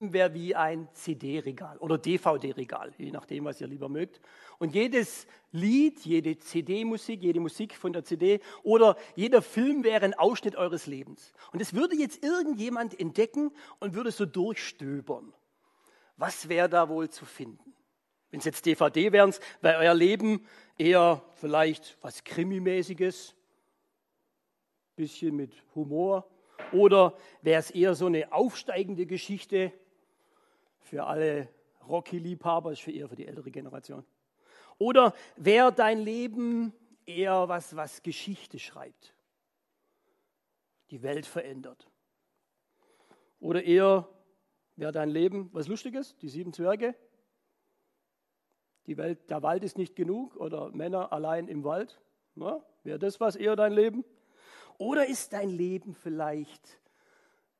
wäre wie ein CD-Regal oder DVD-Regal, je nachdem, was ihr lieber mögt. Und jedes Lied, jede CD-Musik, jede Musik von der CD oder jeder Film wäre ein Ausschnitt eures Lebens. Und es würde jetzt irgendjemand entdecken und würde so durchstöbern. Was wäre da wohl zu finden? Wenn es jetzt DVD wären, wäre euer Leben eher vielleicht was Krimimäßiges, bisschen mit Humor. Oder wäre es eher so eine aufsteigende Geschichte, für alle Rocky-Liebhaber, ist für eher für die ältere Generation. Oder wäre dein Leben eher was, was Geschichte schreibt, die Welt verändert? Oder eher wäre dein Leben was Lustiges, die sieben Zwerge? Die Welt, der Wald ist nicht genug oder Männer allein im Wald? Wäre das was eher dein Leben? Oder ist dein Leben vielleicht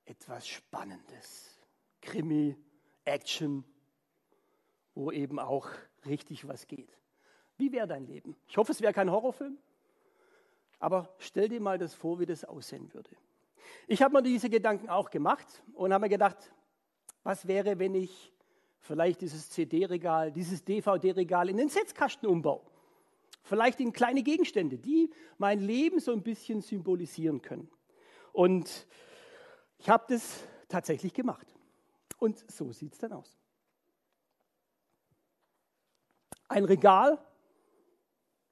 etwas Spannendes? Krimi, Action, wo eben auch richtig was geht. Wie wäre dein Leben? Ich hoffe, es wäre kein Horrorfilm, aber stell dir mal das vor, wie das aussehen würde. Ich habe mir diese Gedanken auch gemacht und habe mir gedacht, was wäre, wenn ich vielleicht dieses CD-Regal, dieses DVD-Regal in den Setzkasten umbau? Vielleicht in kleine Gegenstände, die mein Leben so ein bisschen symbolisieren können. Und ich habe das tatsächlich gemacht. Und so sieht es dann aus. Ein Regal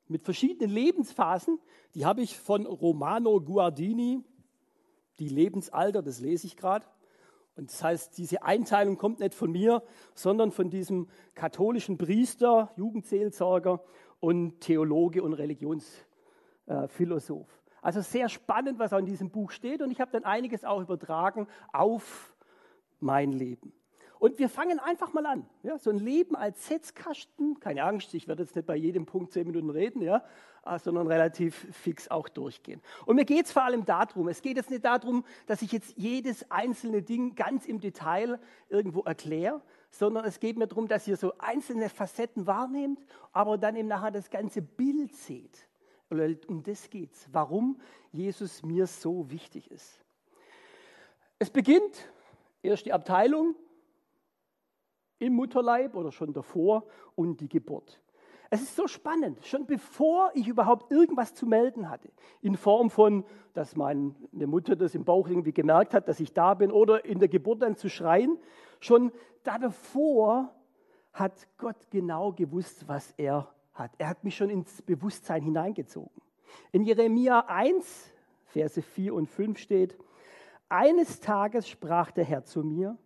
mit verschiedenen Lebensphasen, die habe ich von Romano Guardini, die Lebensalter, das lese ich gerade. Und das heißt, diese Einteilung kommt nicht von mir, sondern von diesem katholischen Priester, Jugendseelsorger und Theologe und Religionsphilosoph. Also sehr spannend, was auch in diesem Buch steht. Und ich habe dann einiges auch übertragen auf mein Leben. Und wir fangen einfach mal an. Ja, so ein Leben als Setzkasten, keine Angst, ich werde jetzt nicht bei jedem Punkt zehn Minuten reden, ja, äh, sondern relativ fix auch durchgehen. Und mir geht es vor allem darum, es geht jetzt nicht darum, dass ich jetzt jedes einzelne Ding ganz im Detail irgendwo erkläre, sondern es geht mir darum, dass ihr so einzelne Facetten wahrnehmt, aber dann eben nachher das ganze Bild seht. Um das geht es, warum Jesus mir so wichtig ist. Es beginnt Erst die Abteilung im Mutterleib oder schon davor und die Geburt. Es ist so spannend, schon bevor ich überhaupt irgendwas zu melden hatte, in Form von, dass meine Mutter das im Bauch irgendwie gemerkt hat, dass ich da bin, oder in der Geburt dann zu schreien, schon da davor hat Gott genau gewusst, was er hat. Er hat mich schon ins Bewusstsein hineingezogen. In Jeremia 1, Verse 4 und 5 steht, eines Tages sprach der Herr zu mir,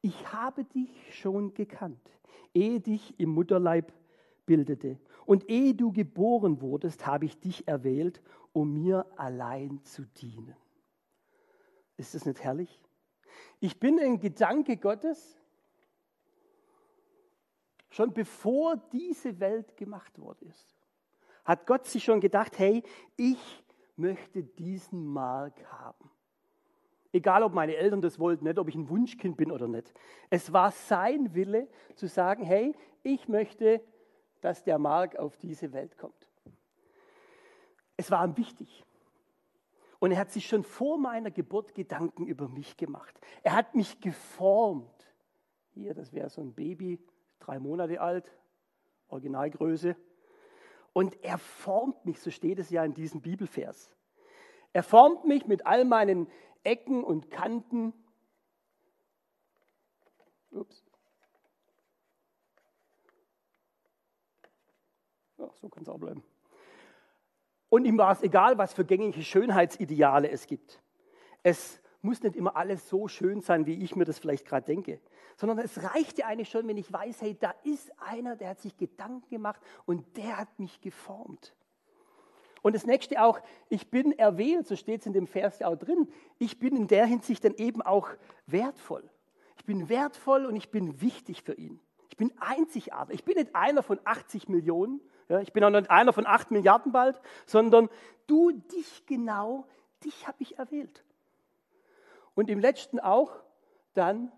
ich habe dich schon gekannt, ehe dich im Mutterleib bildete. Und ehe du geboren wurdest, habe ich dich erwählt, um mir allein zu dienen. Ist das nicht herrlich? Ich bin ein Gedanke Gottes, schon bevor diese Welt gemacht worden ist. Hat Gott sich schon gedacht, hey, ich möchte diesen Mark haben. Egal, ob meine Eltern das wollten, nicht, ob ich ein Wunschkind bin oder nicht. Es war sein Wille zu sagen, hey, ich möchte, dass der Mark auf diese Welt kommt. Es war ihm wichtig. Und er hat sich schon vor meiner Geburt Gedanken über mich gemacht. Er hat mich geformt. Hier, das wäre so ein Baby, drei Monate alt, Originalgröße. Und er formt mich, so steht es ja in diesem Bibelvers. Er formt mich mit all meinen Ecken und Kanten. Ups. Ja, so kann es auch bleiben. Und ihm war es egal, was für gängige Schönheitsideale es gibt. Es muss nicht immer alles so schön sein, wie ich mir das vielleicht gerade denke, sondern es reicht ja eigentlich schon, wenn ich weiß, hey, da ist einer, der hat sich Gedanken gemacht und der hat mich geformt. Und das nächste auch, ich bin erwählt, so steht es in dem Vers ja auch drin. Ich bin in der Hinsicht dann eben auch wertvoll. Ich bin wertvoll und ich bin wichtig für ihn. Ich bin einzigartig. Ich bin nicht einer von 80 Millionen. Ja, ich bin auch nicht einer von 8 Milliarden bald, sondern du, dich genau, dich habe ich erwählt. Und im letzten auch dann,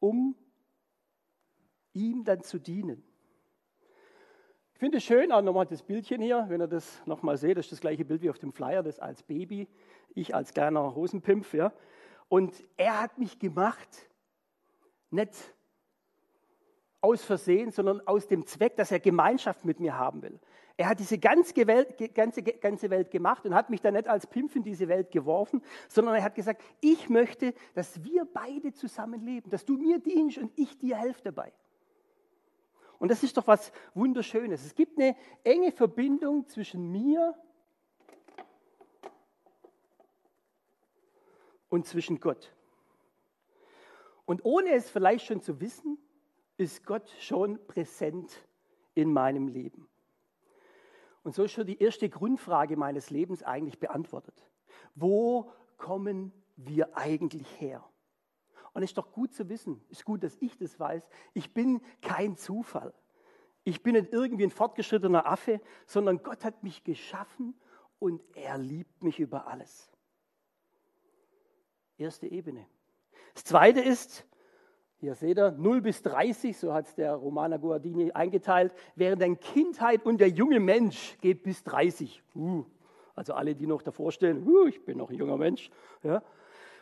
um ihm dann zu dienen. Ich finde es schön, auch nochmal das Bildchen hier, wenn ihr das nochmal seht, das ist das gleiche Bild wie auf dem Flyer, das als Baby, ich als kleiner Hosenpimpf. Ja. Und er hat mich gemacht nicht aus Versehen, sondern aus dem Zweck, dass er Gemeinschaft mit mir haben will. Er hat diese ganze Welt, ganze, ganze Welt gemacht und hat mich dann nicht als Pimpf in diese Welt geworfen, sondern er hat gesagt, ich möchte, dass wir beide zusammen leben, dass du mir dienst und ich dir helfe dabei. Und das ist doch was Wunderschönes. Es gibt eine enge Verbindung zwischen mir und zwischen Gott. Und ohne es vielleicht schon zu wissen, ist Gott schon präsent in meinem Leben. Und so ist schon die erste Grundfrage meines Lebens eigentlich beantwortet. Wo kommen wir eigentlich her? Und es ist doch gut zu wissen, es ist gut, dass ich das weiß. Ich bin kein Zufall. Ich bin nicht irgendwie ein fortgeschrittener Affe, sondern Gott hat mich geschaffen und er liebt mich über alles. Erste Ebene. Das zweite ist, hier seht ihr, 0 bis 30, so hat es der Romana Guardini eingeteilt, während der Kindheit und der junge Mensch geht bis 30. Uh, also alle, die noch davor stehen, uh, ich bin noch ein junger Mensch. Ja.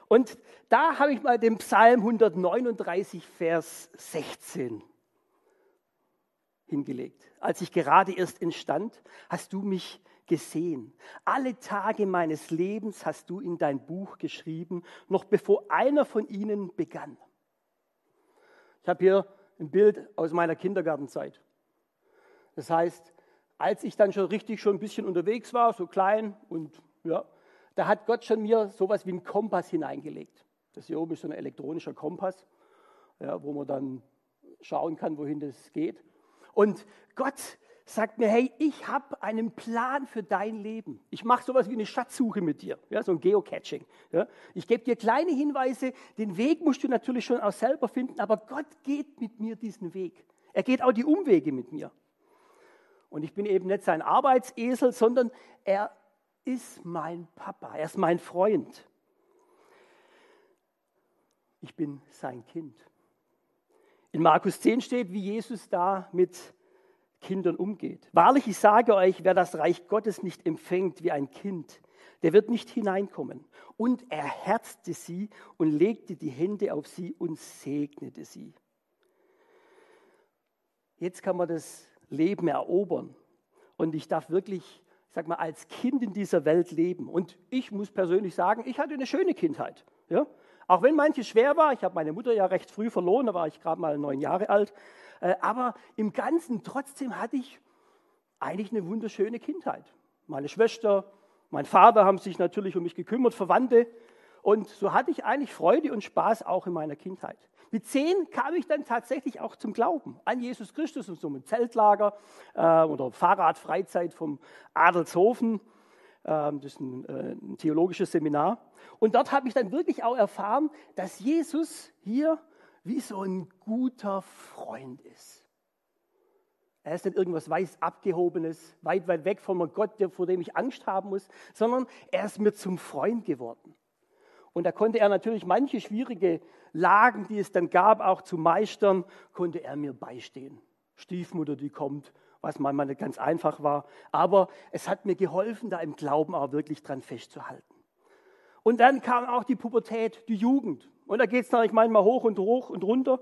Und da habe ich mal den Psalm 139, Vers 16 hingelegt. Als ich gerade erst entstand, hast du mich gesehen. Alle Tage meines Lebens hast du in dein Buch geschrieben, noch bevor einer von ihnen begann. Ich habe hier ein Bild aus meiner Kindergartenzeit. Das heißt, als ich dann schon richtig schon ein bisschen unterwegs war, so klein und ja, da hat Gott schon mir sowas wie einen Kompass hineingelegt. Das hier oben ist so ein elektronischer Kompass, ja, wo man dann schauen kann, wohin das geht. Und Gott sagt mir, hey, ich habe einen Plan für dein Leben. Ich mache sowas wie eine Schatzsuche mit dir, ja, so ein Geocaching. Ja. Ich gebe dir kleine Hinweise, den Weg musst du natürlich schon auch selber finden, aber Gott geht mit mir diesen Weg. Er geht auch die Umwege mit mir. Und ich bin eben nicht sein Arbeitsesel, sondern er ist mein Papa, er ist mein Freund. Ich bin sein Kind. In Markus 10 steht, wie Jesus da mit Kindern umgeht. Wahrlich, ich sage euch, wer das Reich Gottes nicht empfängt wie ein Kind, der wird nicht hineinkommen. Und er herzte sie und legte die Hände auf sie und segnete sie. Jetzt kann man das Leben erobern. Und ich darf wirklich, sag mal, als Kind in dieser Welt leben. Und ich muss persönlich sagen, ich hatte eine schöne Kindheit. Ja? Auch wenn manches schwer war, ich habe meine Mutter ja recht früh verloren, da war ich gerade mal neun Jahre alt, äh, aber im Ganzen trotzdem hatte ich eigentlich eine wunderschöne Kindheit. Meine Schwester, mein Vater haben sich natürlich um mich gekümmert, Verwandte. Und so hatte ich eigentlich Freude und Spaß auch in meiner Kindheit. Mit zehn kam ich dann tatsächlich auch zum Glauben an Jesus Christus und so ein Zeltlager äh, oder Fahrradfreizeit vom Adelshofen. Ähm, das ist ein, äh, ein theologisches Seminar. Und dort habe ich dann wirklich auch erfahren, dass Jesus hier wie so ein guter Freund ist. Er ist nicht irgendwas weiß abgehobenes, weit, weit weg von Gott, vor dem ich Angst haben muss, sondern er ist mir zum Freund geworden. Und da konnte er natürlich manche schwierige Lagen, die es dann gab, auch zu meistern, konnte er mir beistehen. Stiefmutter, die kommt, was manchmal nicht ganz einfach war. Aber es hat mir geholfen, da im Glauben auch wirklich dran festzuhalten. Und dann kam auch die Pubertät, die Jugend. Und da geht es natürlich manchmal hoch und hoch und runter.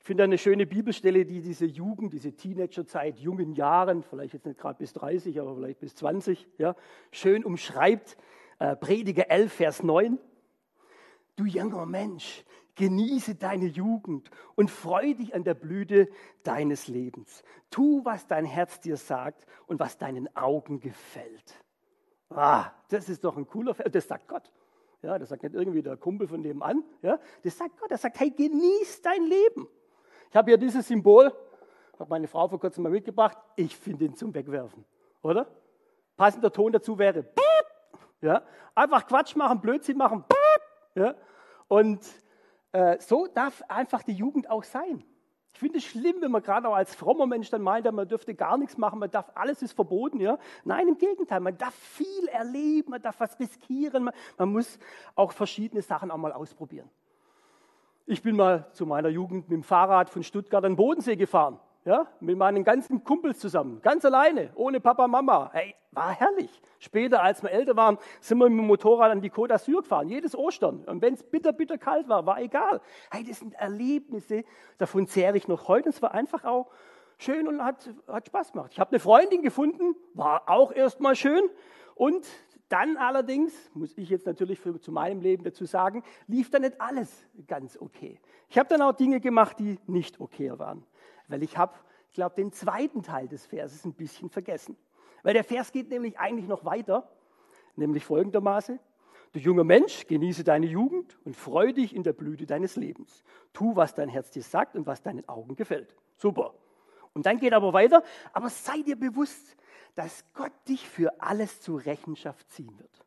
Ich finde eine schöne Bibelstelle, die diese Jugend, diese Teenagerzeit, jungen Jahren, vielleicht jetzt nicht gerade bis 30, aber vielleicht bis 20, ja, schön umschreibt. Äh, Prediger 11, Vers 9. Du junger Mensch, Genieße deine Jugend und freu dich an der Blüte deines Lebens. Tu, was dein Herz dir sagt und was deinen Augen gefällt. Ah, das ist doch ein cooler Vers. Das sagt Gott. Ja, das sagt nicht irgendwie der Kumpel von dem an. Ja, das sagt Gott. Er sagt, hey, genieß dein Leben. Ich habe hier dieses Symbol, habe meine Frau vor kurzem mal mitgebracht. Ich finde ihn zum Wegwerfen, oder? Passender Ton dazu wäre, ja, einfach Quatsch machen, Blödsinn machen, ja, und äh, so darf einfach die Jugend auch sein. Ich finde es schlimm, wenn man gerade auch als frommer Mensch dann meint, man dürfte gar nichts machen, man darf, alles ist verboten. Ja? Nein, im Gegenteil, man darf viel erleben, man darf was riskieren, man, man muss auch verschiedene Sachen auch mal ausprobieren. Ich bin mal zu meiner Jugend mit dem Fahrrad von Stuttgart an den Bodensee gefahren. Ja, mit meinen ganzen Kumpels zusammen, ganz alleine, ohne Papa, Mama. Hey, war herrlich. Später, als wir älter waren, sind wir mit dem Motorrad an die Côte d'Azur gefahren, jedes Ostern. Und wenn es bitter, bitter kalt war, war egal. Hey, das sind Erlebnisse, davon zehre ich noch heute. Es war einfach auch schön und hat, hat Spaß gemacht. Ich habe eine Freundin gefunden, war auch erstmal schön. Und dann allerdings, muss ich jetzt natürlich für, zu meinem Leben dazu sagen, lief dann nicht alles ganz okay. Ich habe dann auch Dinge gemacht, die nicht okay waren weil ich habe, ich glaube, den zweiten Teil des Verses ein bisschen vergessen. Weil der Vers geht nämlich eigentlich noch weiter, nämlich folgendermaßen. Du junger Mensch, genieße deine Jugend und freu dich in der Blüte deines Lebens. Tu, was dein Herz dir sagt und was deinen Augen gefällt. Super. Und dann geht aber weiter, aber sei dir bewusst, dass Gott dich für alles zur Rechenschaft ziehen wird.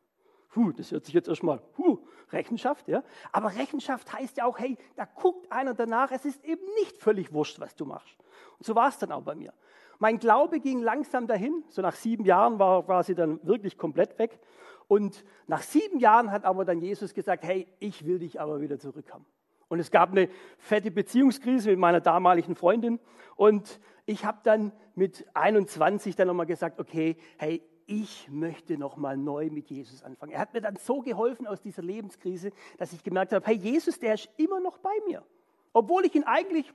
Puh, das hört sich jetzt erstmal, huh, Rechenschaft, ja. Aber Rechenschaft heißt ja auch, hey, da guckt einer danach, es ist eben nicht völlig wurscht, was du machst. Und so war es dann auch bei mir. Mein Glaube ging langsam dahin, so nach sieben Jahren war, sie dann wirklich komplett weg. Und nach sieben Jahren hat aber dann Jesus gesagt, hey, ich will dich aber wieder zurückhaben. Und es gab eine fette Beziehungskrise mit meiner damaligen Freundin. Und ich habe dann mit 21 dann nochmal gesagt, okay, hey, ich möchte nochmal neu mit Jesus anfangen. Er hat mir dann so geholfen aus dieser Lebenskrise, dass ich gemerkt habe, hey, Jesus, der ist immer noch bei mir. Obwohl ich ihn eigentlich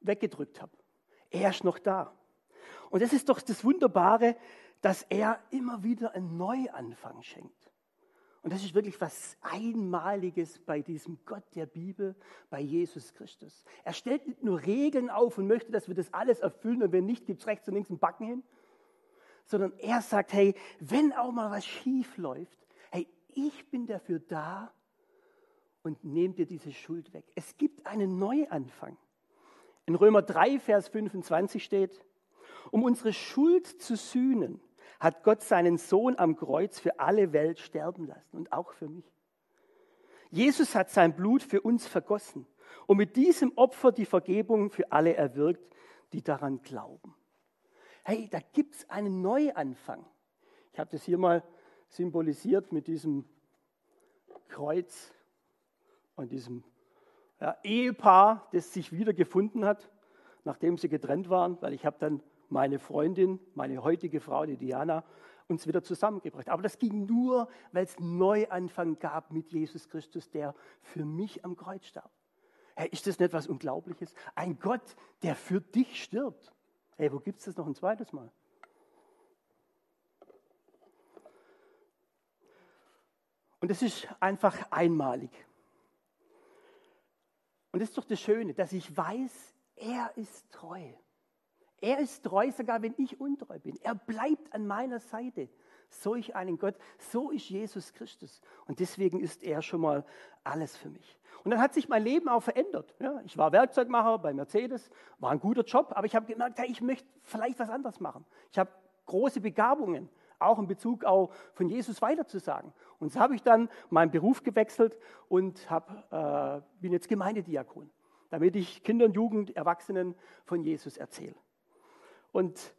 weggedrückt habe. Er ist noch da. Und das ist doch das Wunderbare, dass er immer wieder einen Neuanfang schenkt. Und das ist wirklich was Einmaliges bei diesem Gott der Bibel, bei Jesus Christus. Er stellt nicht nur Regeln auf und möchte, dass wir das alles erfüllen und wenn nicht, gibt es rechts und links einen Backen hin, sondern er sagt, hey, wenn auch mal was schief läuft, hey, ich bin dafür da und nehme dir diese Schuld weg. Es gibt einen Neuanfang. In Römer 3, Vers 25 steht, um unsere Schuld zu sühnen, hat Gott seinen Sohn am Kreuz für alle Welt sterben lassen und auch für mich. Jesus hat sein Blut für uns vergossen und mit diesem Opfer die Vergebung für alle erwirkt, die daran glauben hey, da gibt es einen Neuanfang. Ich habe das hier mal symbolisiert mit diesem Kreuz und diesem ja, Ehepaar, das sich wieder gefunden hat, nachdem sie getrennt waren, weil ich habe dann meine Freundin, meine heutige Frau, die Diana, uns wieder zusammengebracht. Aber das ging nur, weil es einen Neuanfang gab mit Jesus Christus, der für mich am Kreuz starb. Hey, ist das nicht was Unglaubliches? Ein Gott, der für dich stirbt. Hey, wo gibt es das noch ein zweites Mal? Und es ist einfach einmalig. Und das ist doch das Schöne, dass ich weiß, er ist treu. Er ist treu, sogar wenn ich untreu bin. Er bleibt an meiner Seite. Solch einen Gott, so ist Jesus Christus. Und deswegen ist er schon mal alles für mich. Und dann hat sich mein Leben auch verändert. Ja, ich war Werkzeugmacher bei Mercedes, war ein guter Job, aber ich habe gemerkt, hey, ich möchte vielleicht was anderes machen. Ich habe große Begabungen, auch in Bezug auch von Jesus weiterzusagen. Und so habe ich dann meinen Beruf gewechselt und hab, äh, bin jetzt Gemeindediakon, damit ich Kindern, Jugend, Erwachsenen von Jesus erzähle. Und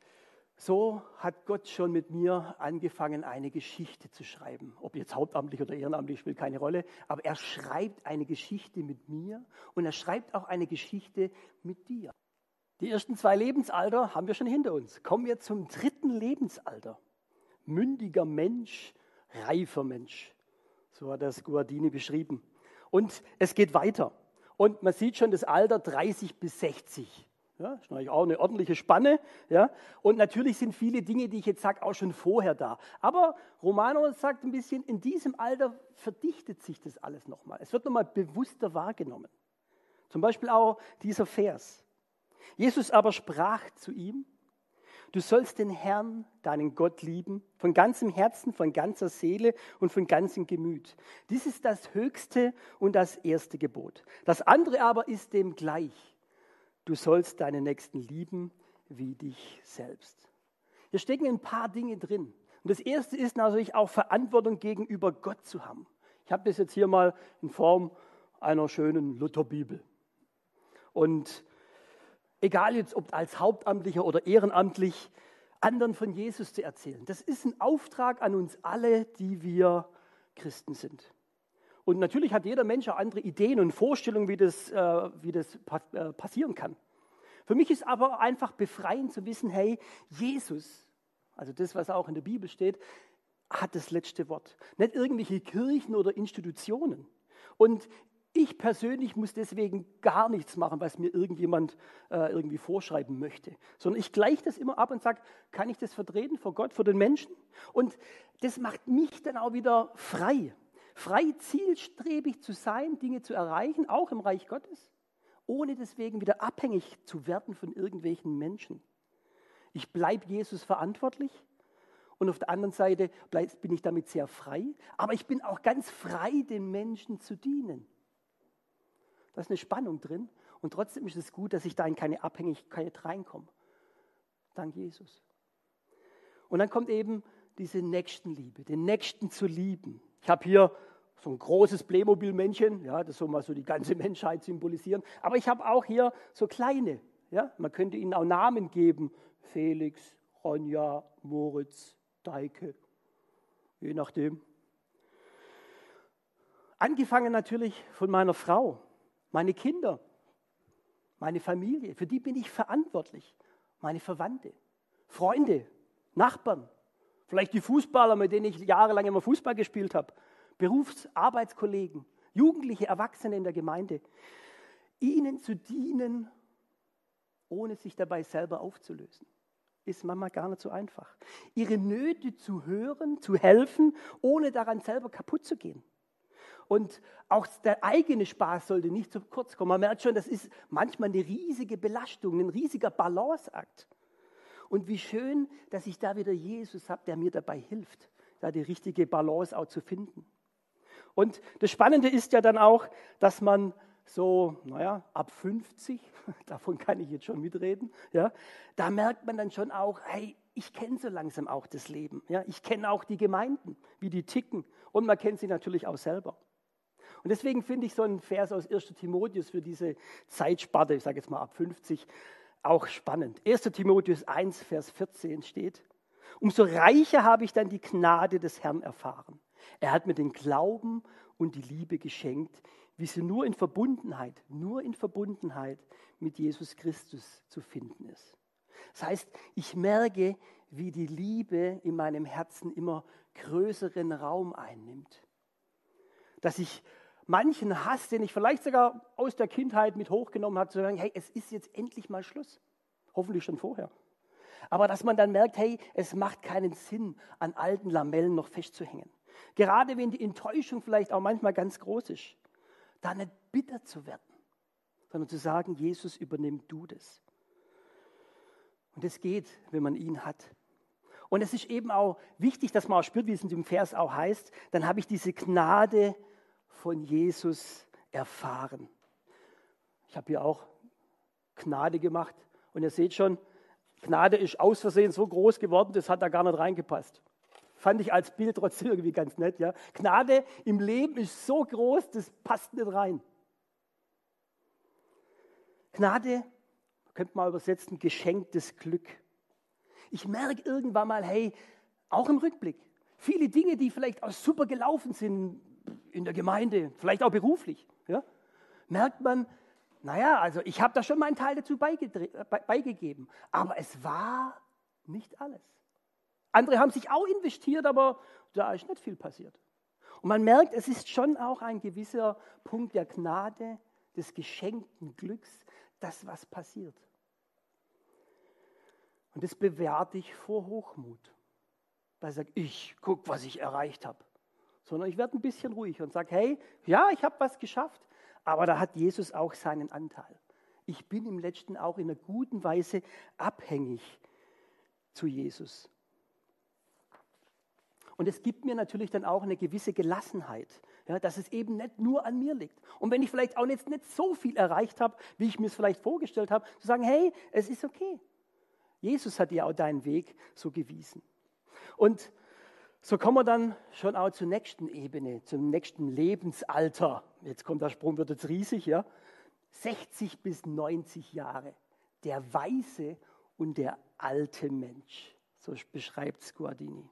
so hat Gott schon mit mir angefangen, eine Geschichte zu schreiben. Ob jetzt hauptamtlich oder ehrenamtlich, spielt keine Rolle. Aber er schreibt eine Geschichte mit mir und er schreibt auch eine Geschichte mit dir. Die ersten zwei Lebensalter haben wir schon hinter uns. Kommen wir zum dritten Lebensalter. Mündiger Mensch, reifer Mensch. So hat das Guardini beschrieben. Und es geht weiter. Und man sieht schon das Alter 30 bis 60. Ja, ist natürlich auch eine ordentliche Spanne. Ja. Und natürlich sind viele Dinge, die ich jetzt sage, auch schon vorher da. Aber Romano sagt ein bisschen, in diesem Alter verdichtet sich das alles nochmal. Es wird nochmal bewusster wahrgenommen. Zum Beispiel auch dieser Vers. Jesus aber sprach zu ihm, du sollst den Herrn, deinen Gott lieben, von ganzem Herzen, von ganzer Seele und von ganzem Gemüt. Dies ist das höchste und das erste Gebot. Das andere aber ist dem gleich Du sollst deinen Nächsten lieben wie dich selbst. Hier stecken ein paar Dinge drin. Und das erste ist natürlich auch Verantwortung gegenüber Gott zu haben. Ich habe das jetzt hier mal in Form einer schönen Lutherbibel. Und egal jetzt, ob als Hauptamtlicher oder ehrenamtlich, anderen von Jesus zu erzählen. Das ist ein Auftrag an uns alle, die wir Christen sind. Und natürlich hat jeder Mensch andere Ideen und Vorstellungen, wie das, äh, wie das äh, passieren kann. Für mich ist aber einfach befreiend zu wissen, hey, Jesus, also das, was auch in der Bibel steht, hat das letzte Wort. Nicht irgendwelche Kirchen oder Institutionen. Und ich persönlich muss deswegen gar nichts machen, was mir irgendjemand äh, irgendwie vorschreiben möchte, sondern ich gleiche das immer ab und sage, kann ich das vertreten vor Gott, vor den Menschen? Und das macht mich dann auch wieder frei. Frei, zielstrebig zu sein, Dinge zu erreichen, auch im Reich Gottes, ohne deswegen wieder abhängig zu werden von irgendwelchen Menschen. Ich bleibe Jesus verantwortlich und auf der anderen Seite bin ich damit sehr frei, aber ich bin auch ganz frei, den Menschen zu dienen. Da ist eine Spannung drin und trotzdem ist es gut, dass ich da in keine Abhängigkeit reinkomme. Dank Jesus. Und dann kommt eben diese Nächstenliebe, den Nächsten zu lieben. Ich habe hier so ein großes Playmobil-Männchen, ja, das soll mal so die ganze Menschheit symbolisieren. Aber ich habe auch hier so kleine, ja, man könnte ihnen auch Namen geben. Felix, Ronja, Moritz, Deike, je nachdem. Angefangen natürlich von meiner Frau. Meine Kinder, meine Familie, für die bin ich verantwortlich, meine Verwandte, Freunde, Nachbarn, vielleicht die Fußballer, mit denen ich jahrelang immer Fußball gespielt habe, Berufsarbeitskollegen, Jugendliche, Erwachsene in der Gemeinde, ihnen zu dienen, ohne sich dabei selber aufzulösen. Ist manchmal gar nicht so einfach. Ihre Nöte zu hören, zu helfen, ohne daran selber kaputt zu gehen. Und auch der eigene Spaß sollte nicht zu kurz kommen. Man merkt schon, das ist manchmal eine riesige Belastung, ein riesiger Balanceakt. Und wie schön, dass ich da wieder Jesus habe, der mir dabei hilft, da die richtige Balance auch zu finden. Und das Spannende ist ja dann auch, dass man so, naja, ab 50, davon kann ich jetzt schon mitreden, ja, da merkt man dann schon auch, hey, ich kenne so langsam auch das Leben. Ja, ich kenne auch die Gemeinden, wie die ticken. Und man kennt sie natürlich auch selber. Und deswegen finde ich so einen Vers aus 1 Timotheus für diese Zeitsparte, ich sage jetzt mal ab 50, auch spannend. 1 Timotheus 1, Vers 14 steht, umso reicher habe ich dann die Gnade des Herrn erfahren. Er hat mir den Glauben und die Liebe geschenkt, wie sie nur in Verbundenheit, nur in Verbundenheit mit Jesus Christus zu finden ist. Das heißt, ich merke, wie die Liebe in meinem Herzen immer größeren Raum einnimmt. Dass ich manchen Hass, den ich vielleicht sogar aus der Kindheit mit hochgenommen habe, zu sagen, hey, es ist jetzt endlich mal Schluss. Hoffentlich schon vorher. Aber dass man dann merkt, hey, es macht keinen Sinn, an alten Lamellen noch festzuhängen. Gerade wenn die Enttäuschung vielleicht auch manchmal ganz groß ist, da nicht bitter zu werden, sondern zu sagen, Jesus, übernimm du das. Und es geht, wenn man ihn hat. Und es ist eben auch wichtig, dass man auch spürt, wie es in dem Vers auch heißt, dann habe ich diese Gnade von Jesus erfahren. Ich habe hier auch Gnade gemacht und ihr seht schon, Gnade ist aus Versehen so groß geworden, das hat da gar nicht reingepasst. Fand ich als Bild trotzdem irgendwie ganz nett. Ja? Gnade im Leben ist so groß, das passt nicht rein. Gnade, könnte man übersetzen, geschenktes Glück. Ich merke irgendwann mal, hey, auch im Rückblick, viele Dinge, die vielleicht auch super gelaufen sind, in der Gemeinde, vielleicht auch beruflich, ja, merkt man, naja, also ich habe da schon meinen Teil dazu beigegeben, aber es war nicht alles. Andere haben sich auch investiert, aber da ist nicht viel passiert. Und man merkt, es ist schon auch ein gewisser Punkt der Gnade, des geschenkten Glücks, das was passiert. Und das bewerte ich vor Hochmut. Ich sage, ich guck, was ich erreicht habe sondern ich werde ein bisschen ruhiger und sage, hey, ja, ich habe was geschafft, aber da hat Jesus auch seinen Anteil. Ich bin im letzten auch in einer guten Weise abhängig zu Jesus. Und es gibt mir natürlich dann auch eine gewisse Gelassenheit, ja, dass es eben nicht nur an mir liegt. Und wenn ich vielleicht auch jetzt nicht so viel erreicht habe, wie ich mir es vielleicht vorgestellt habe, zu sagen, hey, es ist okay. Jesus hat dir auch deinen Weg so gewiesen. Und so kommen wir dann schon auch zur nächsten Ebene, zum nächsten Lebensalter. Jetzt kommt der Sprung, wird jetzt riesig, ja. 60 bis 90 Jahre. Der weise und der alte Mensch. So beschreibt Squardini.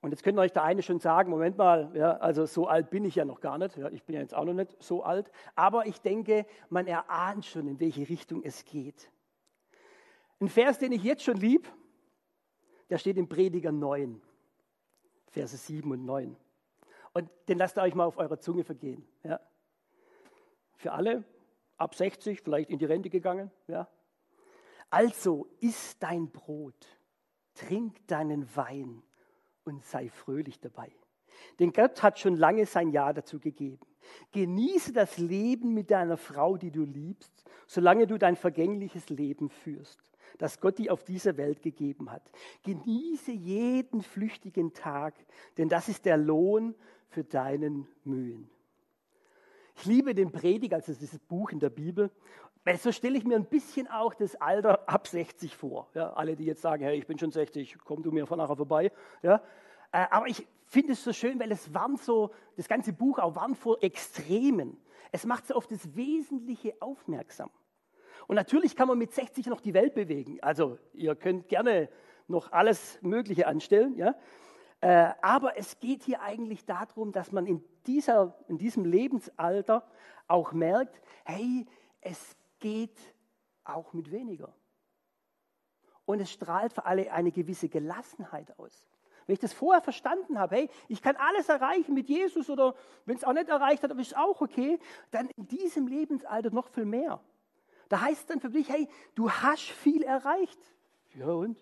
Und jetzt könnte euch der eine schon sagen, Moment mal, ja, also so alt bin ich ja noch gar nicht. Ja, ich bin ja jetzt auch noch nicht so alt. Aber ich denke, man erahnt schon, in welche Richtung es geht. Ein Vers, den ich jetzt schon lieb, der steht im Prediger 9, Verse 7 und 9. Und den lasst ihr euch mal auf eurer Zunge vergehen. Ja. Für alle, ab 60, vielleicht in die Rente gegangen. Ja. Also iss dein Brot, trink deinen Wein und sei fröhlich dabei. Denn Gott hat schon lange sein Ja dazu gegeben. Genieße das Leben mit deiner Frau, die du liebst, solange du dein vergängliches Leben führst, das Gott dir auf dieser Welt gegeben hat. Genieße jeden flüchtigen Tag, denn das ist der Lohn für deinen Mühen. Ich liebe den Prediger, also dieses Buch in der Bibel. Weil so stelle ich mir ein bisschen auch das Alter ab 60 vor. Ja, alle, die jetzt sagen, hey, ich bin schon 60, komm du mir von nachher vorbei. Ja, äh, aber ich finde es so schön, weil es warnt so, das ganze Buch auch warnt vor Extremen. Es macht so auf das Wesentliche aufmerksam. Und natürlich kann man mit 60 noch die Welt bewegen. Also ihr könnt gerne noch alles Mögliche anstellen. Ja? Äh, aber es geht hier eigentlich darum, dass man in, dieser, in diesem Lebensalter auch merkt, hey, es geht auch mit weniger. Und es strahlt für alle eine gewisse Gelassenheit aus. Wenn ich das vorher verstanden habe, hey, ich kann alles erreichen mit Jesus oder wenn es auch nicht erreicht hat, aber ist auch okay, dann in diesem Lebensalter noch viel mehr. Da heißt es dann für dich, hey, du hast viel erreicht. Ja und?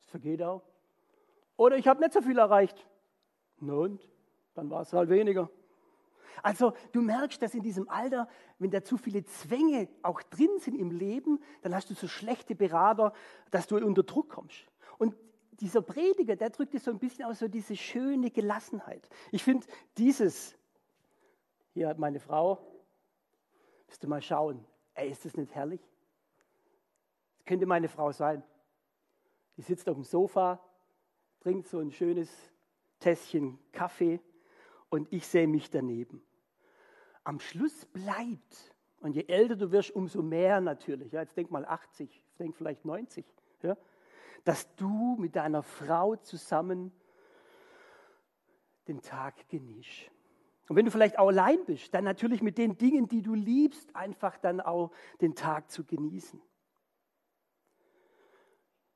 Es vergeht auch. Oder ich habe nicht so viel erreicht. Na und? Dann war es halt weniger. Also du merkst, dass in diesem Alter, wenn da zu viele Zwänge auch drin sind im Leben, dann hast du so schlechte Berater, dass du unter Druck kommst. Und dieser Prediger, der drückt es so ein bisschen aus, so diese schöne Gelassenheit. Ich finde dieses, hier hat meine Frau, müsst ihr mal schauen, ey, ist das nicht herrlich? Das könnte meine Frau sein. Die sitzt auf dem Sofa, trinkt so ein schönes Tässchen Kaffee und ich sehe mich daneben. Am Schluss bleibt, und je älter du wirst, umso mehr natürlich, ja, jetzt denk mal 80, denk vielleicht 90, ja, dass du mit deiner Frau zusammen den Tag genießt. Und wenn du vielleicht auch allein bist, dann natürlich mit den Dingen, die du liebst, einfach dann auch den Tag zu genießen.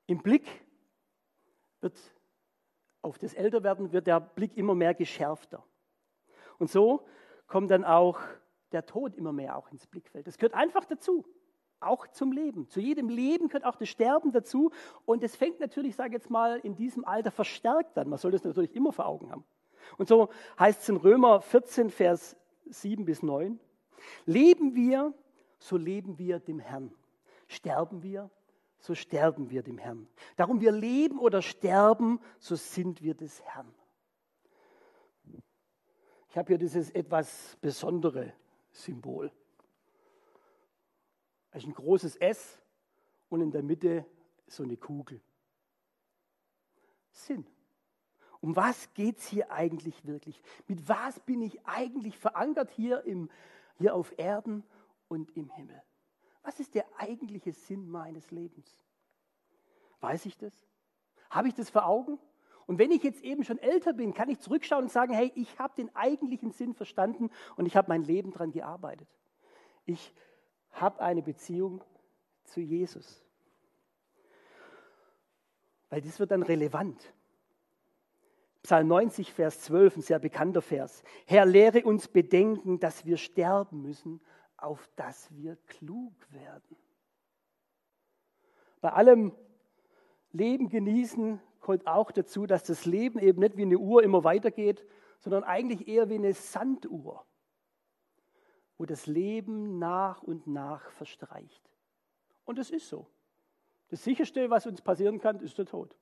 Im Blick wird auf das Älterwerden wird der Blick immer mehr geschärfter. Und so kommt dann auch der Tod immer mehr auch ins Blickfeld. Das gehört einfach dazu, auch zum Leben. Zu jedem Leben gehört auch das Sterben dazu. Und es fängt natürlich, sage ich jetzt mal, in diesem Alter verstärkt an. Man soll das natürlich immer vor Augen haben. Und so heißt es in Römer 14, Vers 7 bis 9, leben wir, so leben wir dem Herrn. Sterben wir, so sterben wir dem Herrn. Darum wir leben oder sterben, so sind wir des Herrn. Ich habe hier dieses etwas besondere Symbol. Es ist ein großes S und in der Mitte so eine Kugel. Sinn. Um was geht es hier eigentlich wirklich? Mit was bin ich eigentlich verankert hier, im, hier auf Erden und im Himmel? Was ist der eigentliche Sinn meines Lebens? Weiß ich das? Habe ich das vor Augen? Und wenn ich jetzt eben schon älter bin, kann ich zurückschauen und sagen, hey, ich habe den eigentlichen Sinn verstanden und ich habe mein Leben daran gearbeitet. Ich habe eine Beziehung zu Jesus. Weil das wird dann relevant. Psalm 90, Vers 12, ein sehr bekannter Vers. Herr, lehre uns bedenken, dass wir sterben müssen auf dass wir klug werden. Bei allem Leben genießen gehört auch dazu, dass das Leben eben nicht wie eine Uhr immer weitergeht, sondern eigentlich eher wie eine Sanduhr, wo das Leben nach und nach verstreicht. Und es ist so. Das sicherste, was uns passieren kann, ist der Tod.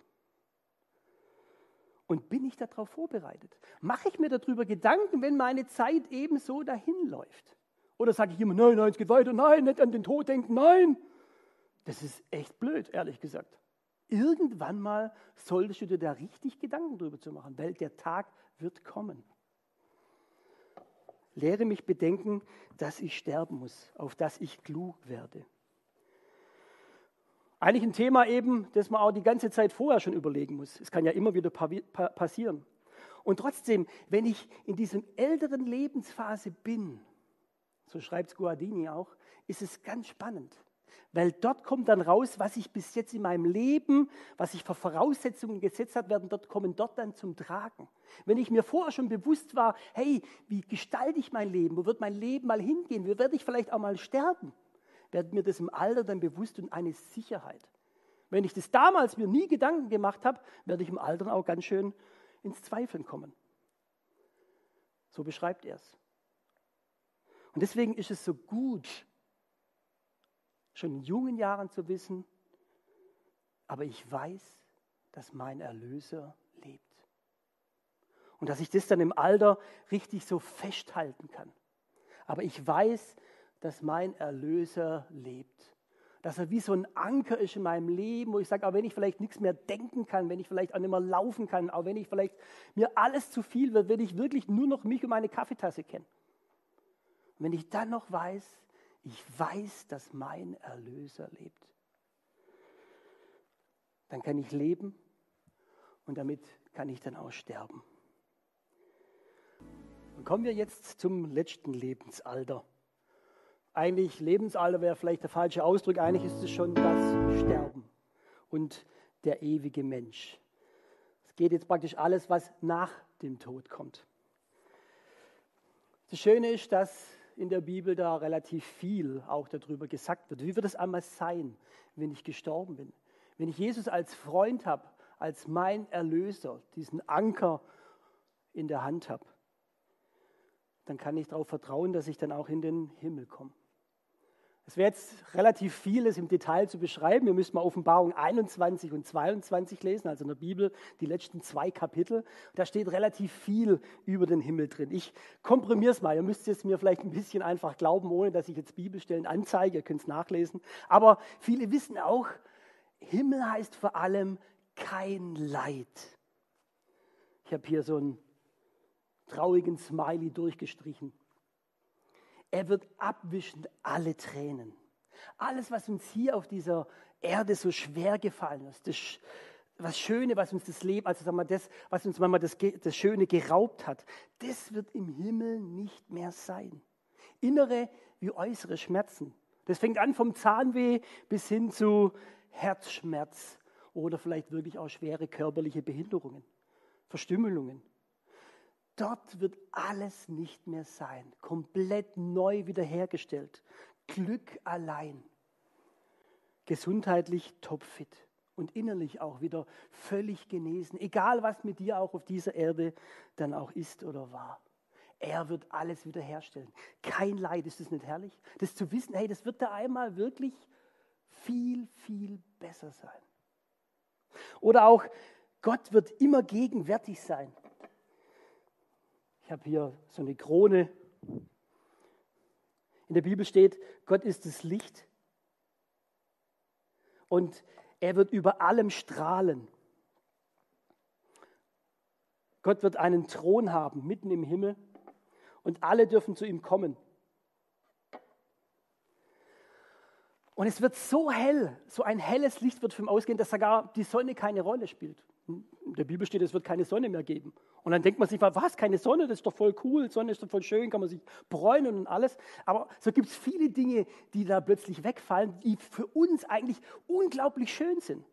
Und bin ich darauf vorbereitet? Mache ich mir darüber Gedanken, wenn meine Zeit eben so dahin läuft? Oder sage ich immer, nein, nein, es geht weiter, nein, nicht an den Tod denken, nein. Das ist echt blöd, ehrlich gesagt. Irgendwann mal solltest du dir da richtig Gedanken drüber zu machen, weil der Tag wird kommen. Lehre mich bedenken, dass ich sterben muss, auf dass ich klug werde. Eigentlich ein Thema eben, das man auch die ganze Zeit vorher schon überlegen muss. Es kann ja immer wieder passieren. Und trotzdem, wenn ich in diesem älteren Lebensphase bin, so schreibt Guardini auch, ist es ganz spannend. Weil dort kommt dann raus, was ich bis jetzt in meinem Leben, was ich für Voraussetzungen gesetzt habe, werden dort kommen dort dann zum Tragen. Wenn ich mir vorher schon bewusst war, hey, wie gestalte ich mein Leben? Wo wird mein Leben mal hingehen? Wo werde ich vielleicht auch mal sterben? Wird mir das im Alter dann bewusst und eine Sicherheit. Wenn ich das damals mir nie Gedanken gemacht habe, werde ich im Alter auch ganz schön ins Zweifeln kommen. So beschreibt er es. Und deswegen ist es so gut, schon in jungen Jahren zu wissen, aber ich weiß, dass mein Erlöser lebt. Und dass ich das dann im Alter richtig so festhalten kann. Aber ich weiß, dass mein Erlöser lebt. Dass er wie so ein Anker ist in meinem Leben, wo ich sage, auch wenn ich vielleicht nichts mehr denken kann, wenn ich vielleicht auch nicht mehr laufen kann, auch wenn ich vielleicht mir alles zu viel wird, wenn ich wirklich nur noch mich und meine Kaffeetasse kenne. Und wenn ich dann noch weiß, ich weiß, dass mein Erlöser lebt. Dann kann ich leben und damit kann ich dann auch sterben. Und kommen wir jetzt zum letzten Lebensalter. Eigentlich Lebensalter wäre vielleicht der falsche Ausdruck, eigentlich ist es schon das Sterben und der ewige Mensch. Es geht jetzt praktisch alles, was nach dem Tod kommt. Das Schöne ist, dass in der Bibel da relativ viel auch darüber gesagt wird. Wie wird es einmal sein, wenn ich gestorben bin? Wenn ich Jesus als Freund habe, als mein Erlöser, diesen Anker in der Hand habe, dann kann ich darauf vertrauen, dass ich dann auch in den Himmel komme. Es wäre jetzt relativ vieles im Detail zu beschreiben. Wir müssen mal Offenbarung 21 und 22 lesen, also in der Bibel die letzten zwei Kapitel. Da steht relativ viel über den Himmel drin. Ich komprimiere es mal. Ihr müsst es mir vielleicht ein bisschen einfach glauben, ohne dass ich jetzt Bibelstellen anzeige. Ihr könnt es nachlesen. Aber viele wissen auch, Himmel heißt vor allem kein Leid. Ich habe hier so einen traurigen Smiley durchgestrichen. Er wird abwischen alle Tränen. Alles, was uns hier auf dieser Erde so schwer gefallen ist, das, was Schöne, was uns das Leben, also sagen wir, das, was uns manchmal das, das Schöne geraubt hat, das wird im Himmel nicht mehr sein. Innere wie äußere Schmerzen. Das fängt an vom Zahnweh bis hin zu Herzschmerz oder vielleicht wirklich auch schwere körperliche Behinderungen, Verstümmelungen. Dort wird alles nicht mehr sein, komplett neu wiederhergestellt. Glück allein. Gesundheitlich topfit und innerlich auch wieder völlig genesen, egal was mit dir auch auf dieser Erde dann auch ist oder war. Er wird alles wiederherstellen. Kein Leid, ist das nicht herrlich? Das zu wissen, hey, das wird da einmal wirklich viel, viel besser sein. Oder auch, Gott wird immer gegenwärtig sein. Ich habe hier so eine Krone. In der Bibel steht, Gott ist das Licht und er wird über allem strahlen. Gott wird einen Thron haben mitten im Himmel und alle dürfen zu ihm kommen. Und es wird so hell, so ein helles Licht wird vom Ausgehen, dass sogar die Sonne keine Rolle spielt. In der Bibel steht, es wird keine Sonne mehr geben. Und dann denkt man sich, was, keine Sonne, das ist doch voll cool, Sonne ist doch voll schön, kann man sich bräunen und alles. Aber so gibt es viele Dinge, die da plötzlich wegfallen, die für uns eigentlich unglaublich schön sind.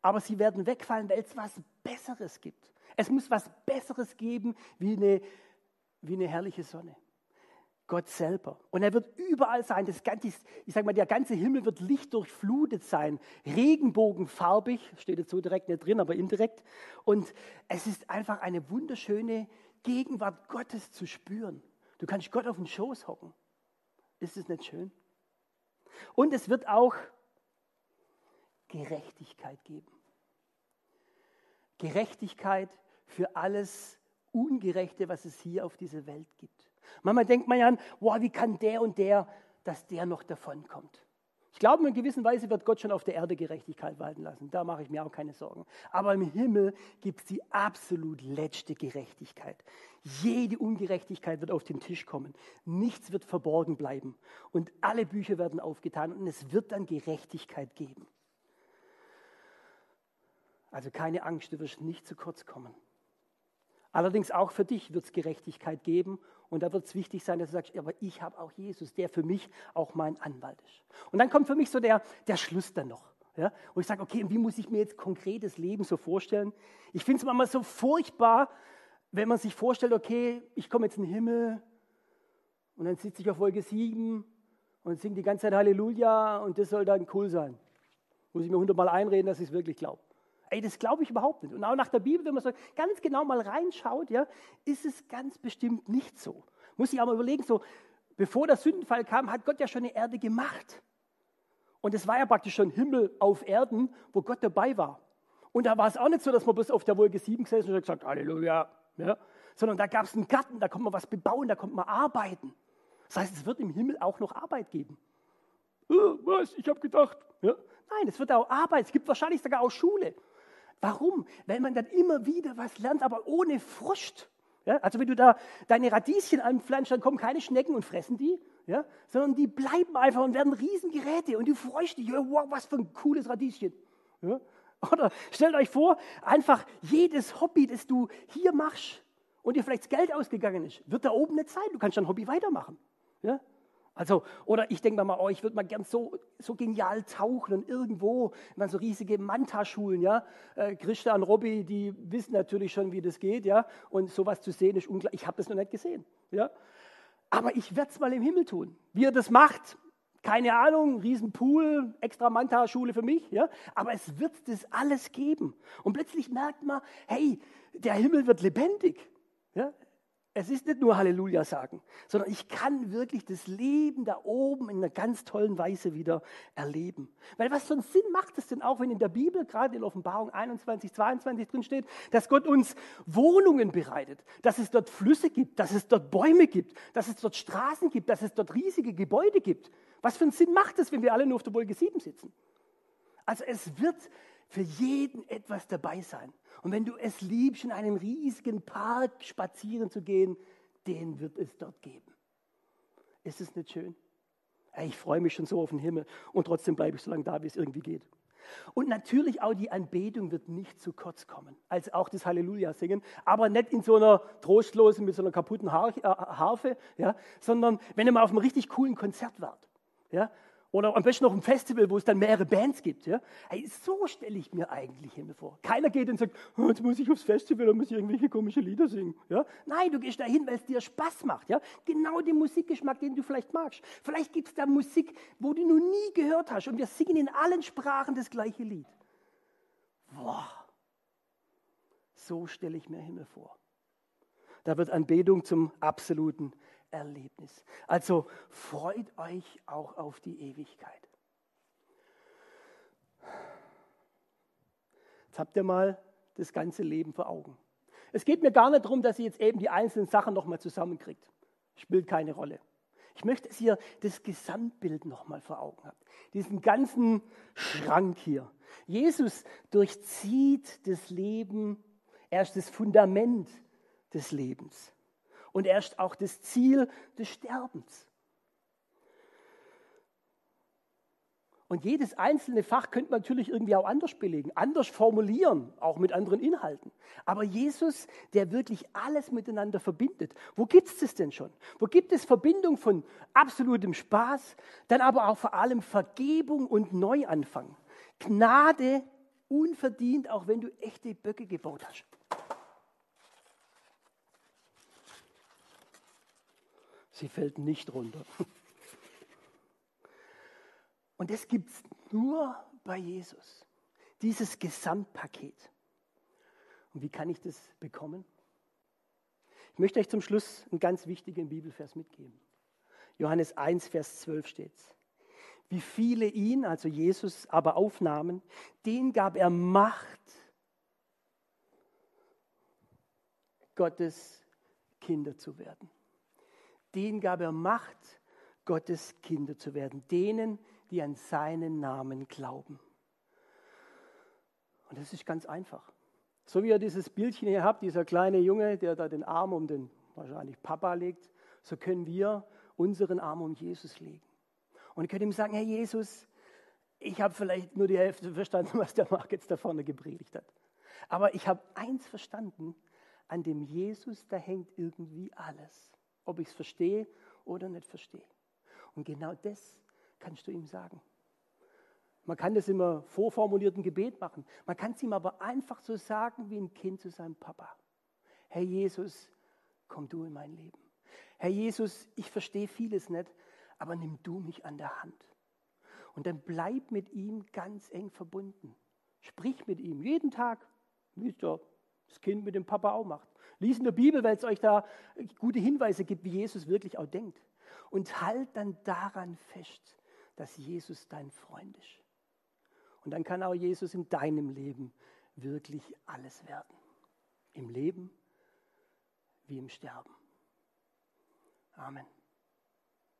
Aber sie werden wegfallen, weil es was Besseres gibt. Es muss was Besseres geben wie eine, wie eine herrliche Sonne. Gott selber. Und er wird überall sein. Das ganze, ich sage mal, der ganze Himmel wird lichtdurchflutet sein. Regenbogenfarbig, steht jetzt so direkt nicht drin, aber indirekt. Und es ist einfach eine wunderschöne Gegenwart Gottes zu spüren. Du kannst Gott auf den Schoß hocken. Ist es nicht schön? Und es wird auch Gerechtigkeit geben. Gerechtigkeit für alles Ungerechte, was es hier auf dieser Welt gibt. Manchmal denkt man ja an, wow, wie kann der und der, dass der noch davonkommt. Ich glaube, in gewisser Weise wird Gott schon auf der Erde Gerechtigkeit walten lassen. Da mache ich mir auch keine Sorgen. Aber im Himmel gibt es die absolut letzte Gerechtigkeit. Jede Ungerechtigkeit wird auf den Tisch kommen. Nichts wird verborgen bleiben. Und alle Bücher werden aufgetan und es wird dann Gerechtigkeit geben. Also keine Angst, du wirst nicht zu kurz kommen. Allerdings auch für dich wird es Gerechtigkeit geben und da wird es wichtig sein, dass du sagst, aber ich habe auch Jesus, der für mich auch mein Anwalt ist. Und dann kommt für mich so der, der Schluss dann noch. Ja, wo ich sage, okay, wie muss ich mir jetzt konkretes Leben so vorstellen? Ich finde es manchmal so furchtbar, wenn man sich vorstellt, okay, ich komme jetzt in den Himmel und dann sitze ich auf Wolke 7 und singe die ganze Zeit Halleluja und das soll dann cool sein. Muss ich mir hundertmal einreden, dass ich es wirklich glaube. Ey, das glaube ich überhaupt nicht. Und auch nach der Bibel, wenn man so ganz genau mal reinschaut, ja, ist es ganz bestimmt nicht so. Muss ich auch mal überlegen, so, bevor der Sündenfall kam, hat Gott ja schon eine Erde gemacht. Und es war ja praktisch schon Himmel auf Erden, wo Gott dabei war. Und da war es auch nicht so, dass man bloß auf der Wolke 7 gesessen und gesagt, Halleluja, ja, sondern da gab es einen Garten, da konnte man was bebauen, da konnte man arbeiten. Das heißt, es wird im Himmel auch noch Arbeit geben. Äh, was? Ich habe gedacht. Ja? Nein, es wird auch Arbeit. Es gibt wahrscheinlich sogar auch Schule. Warum? Weil man dann immer wieder was lernt, aber ohne Frust. Ja, also wenn du da deine Radieschen anpflanzt, dann kommen keine Schnecken und fressen die, ja, sondern die bleiben einfach und werden Riesengeräte und du freust dich, wow, was für ein cooles Radieschen. Ja. Oder stellt euch vor, einfach jedes Hobby, das du hier machst und dir vielleicht das Geld ausgegangen ist, wird da oben nicht sein. Du kannst dein Hobby weitermachen. Ja. Also, oder ich denke mal, oh, ich würde mal gern so, so genial tauchen und irgendwo, man so riesige Manta-Schulen, ja. Äh, Christa und Robby, die wissen natürlich schon, wie das geht, ja. Und sowas zu sehen ist unglaublich. Ich habe das noch nicht gesehen, ja. Aber ich werde es mal im Himmel tun. Wie er das macht, keine Ahnung, Riesenpool, extra Manta-Schule für mich, ja. Aber es wird das alles geben. Und plötzlich merkt man, hey, der Himmel wird lebendig. Ja? Es ist nicht nur Halleluja sagen, sondern ich kann wirklich das Leben da oben in einer ganz tollen Weise wieder erleben. Weil was für einen Sinn macht es denn auch, wenn in der Bibel, gerade in Offenbarung 21, 22 drin steht, dass Gott uns Wohnungen bereitet, dass es dort Flüsse gibt, dass es dort Bäume gibt, dass es dort Straßen gibt, dass es dort riesige Gebäude gibt. Was für einen Sinn macht es, wenn wir alle nur auf der Wolke 7 sitzen? Also es wird für jeden etwas dabei sein. Und wenn du es liebst, in einem riesigen Park spazieren zu gehen, den wird es dort geben. Ist es nicht schön? Ich freue mich schon so auf den Himmel und trotzdem bleibe ich so lange da, wie es irgendwie geht. Und natürlich auch die Anbetung wird nicht zu kurz kommen, als auch das Halleluja singen, aber nicht in so einer trostlosen, mit so einer kaputten äh, Harfe, ja, sondern wenn ihr mal auf einem richtig coolen Konzert wart, ja, oder am besten noch ein Festival, wo es dann mehrere Bands gibt. Ja? Hey, so stelle ich mir eigentlich Himmel vor. Keiner geht und sagt, jetzt muss ich aufs Festival und muss ich irgendwelche komische Lieder singen. Ja? Nein, du gehst da hin, weil es dir Spaß macht. Ja? Genau den Musikgeschmack, den du vielleicht magst. Vielleicht gibt es da Musik, wo du noch nie gehört hast und wir singen in allen Sprachen das gleiche Lied. Boah, so stelle ich mir Himmel vor. Da wird Anbetung zum absoluten Erlebnis. Also freut euch auch auf die Ewigkeit. Jetzt habt ihr mal das ganze Leben vor Augen. Es geht mir gar nicht darum, dass ihr jetzt eben die einzelnen Sachen nochmal zusammenkriegt. Spielt keine Rolle. Ich möchte, dass ihr das Gesamtbild nochmal vor Augen habt. Diesen ganzen Schrank hier. Jesus durchzieht das Leben, er ist das Fundament des Lebens und er ist auch das Ziel des Sterbens. Und jedes einzelne Fach könnte man natürlich irgendwie auch anders belegen, anders formulieren, auch mit anderen Inhalten. Aber Jesus, der wirklich alles miteinander verbindet, wo gibt es das denn schon? Wo gibt es Verbindung von absolutem Spaß, dann aber auch vor allem Vergebung und Neuanfang? Gnade unverdient, auch wenn du echte Böcke gebaut hast. Sie fällt nicht runter. Und das gibt es nur bei Jesus. Dieses Gesamtpaket. Und wie kann ich das bekommen? Ich möchte euch zum Schluss einen ganz wichtigen Bibelvers mitgeben. Johannes 1, Vers 12 steht Wie viele ihn, also Jesus, aber aufnahmen, denen gab er Macht, Gottes Kinder zu werden denen gab er Macht, Gottes Kinder zu werden, denen, die an seinen Namen glauben. Und das ist ganz einfach. So wie ihr dieses Bildchen hier habt, dieser kleine Junge, der da den Arm um den wahrscheinlich Papa legt, so können wir unseren Arm um Jesus legen. Und können ihm sagen, Herr Jesus, ich habe vielleicht nur die Hälfte verstanden, was der Marc jetzt da vorne gepredigt hat. Aber ich habe eins verstanden, an dem Jesus, da hängt irgendwie alles. Ob ich es verstehe oder nicht verstehe. Und genau das kannst du ihm sagen. Man kann das immer vorformulierten Gebet machen. Man kann es ihm aber einfach so sagen wie ein Kind zu seinem Papa. Herr Jesus, komm du in mein Leben. Herr Jesus, ich verstehe vieles nicht, aber nimm du mich an der Hand. Und dann bleib mit ihm ganz eng verbunden. Sprich mit ihm jeden Tag, es das Kind mit dem Papa auch macht. Lies in der Bibel, weil es euch da gute Hinweise gibt, wie Jesus wirklich auch denkt. Und halt dann daran fest, dass Jesus dein Freund ist. Und dann kann auch Jesus in deinem Leben wirklich alles werden. Im Leben wie im Sterben. Amen.